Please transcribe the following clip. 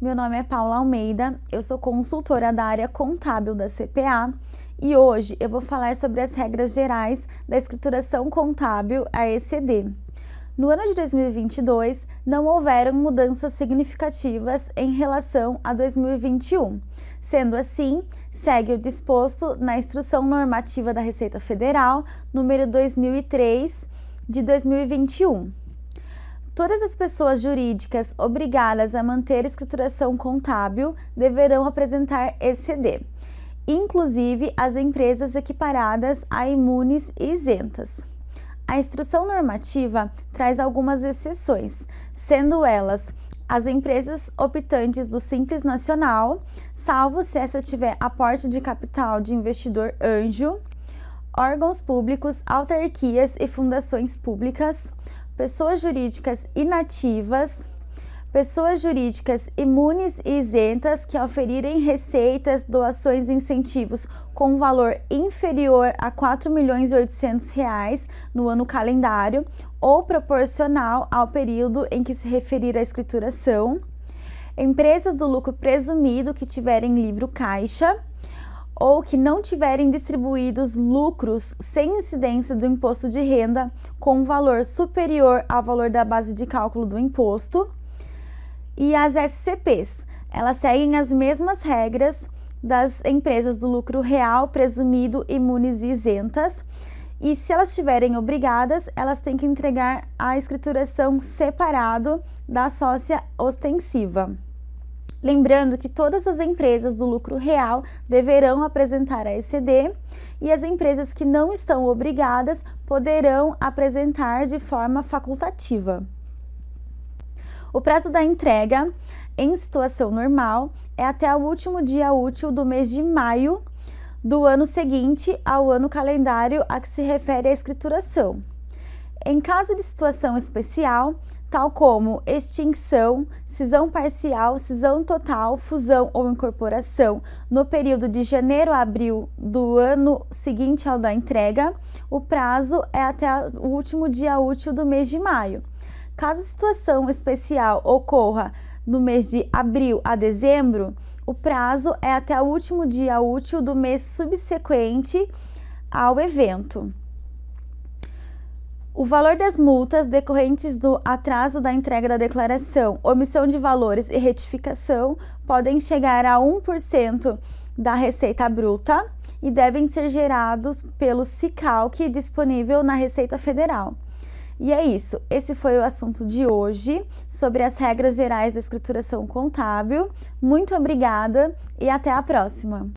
Meu nome é Paula Almeida, eu sou consultora da área contábil da CPA e hoje eu vou falar sobre as regras gerais da escrituração contábil, a ECD. No ano de 2022, não houveram mudanças significativas em relação a 2021. Sendo assim, segue o disposto na Instrução Normativa da Receita Federal, número 2003 de 2021. Todas as pessoas jurídicas obrigadas a manter escrituração contábil deverão apresentar ECD, inclusive as empresas equiparadas a imunes e isentas. A instrução normativa traz algumas exceções, sendo elas as empresas optantes do Simples Nacional, salvo se essa tiver aporte de capital de investidor anjo, órgãos públicos, autarquias e fundações públicas, pessoas jurídicas inativas, pessoas jurídicas imunes e isentas que oferirem receitas, doações e incentivos com valor inferior a R$ 4.800.000 no ano calendário ou proporcional ao período em que se referir a escrituração, empresas do lucro presumido que tiverem livro caixa, ou que não tiverem distribuídos lucros sem incidência do imposto de renda com valor superior ao valor da base de cálculo do imposto. E as SCPs, elas seguem as mesmas regras das empresas do lucro real, presumido, imunes e isentas. E se elas estiverem obrigadas, elas têm que entregar a escrituração separado da sócia ostensiva. Lembrando que todas as empresas do lucro real deverão apresentar a ECD e as empresas que não estão obrigadas poderão apresentar de forma facultativa. O prazo da entrega em situação normal é até o último dia útil do mês de maio do ano seguinte ao ano calendário a que se refere a escrituração. Em caso de situação especial, tal como extinção, cisão parcial, cisão total, fusão ou incorporação, no período de janeiro a abril do ano seguinte ao da entrega, o prazo é até o último dia útil do mês de maio. Caso situação especial ocorra no mês de abril a dezembro, o prazo é até o último dia útil do mês subsequente ao evento. O valor das multas decorrentes do atraso da entrega da declaração, omissão de valores e retificação podem chegar a 1% da receita bruta e devem ser gerados pelo CICALC disponível na Receita Federal. E é isso, esse foi o assunto de hoje sobre as regras gerais da escrituração contábil. Muito obrigada e até a próxima!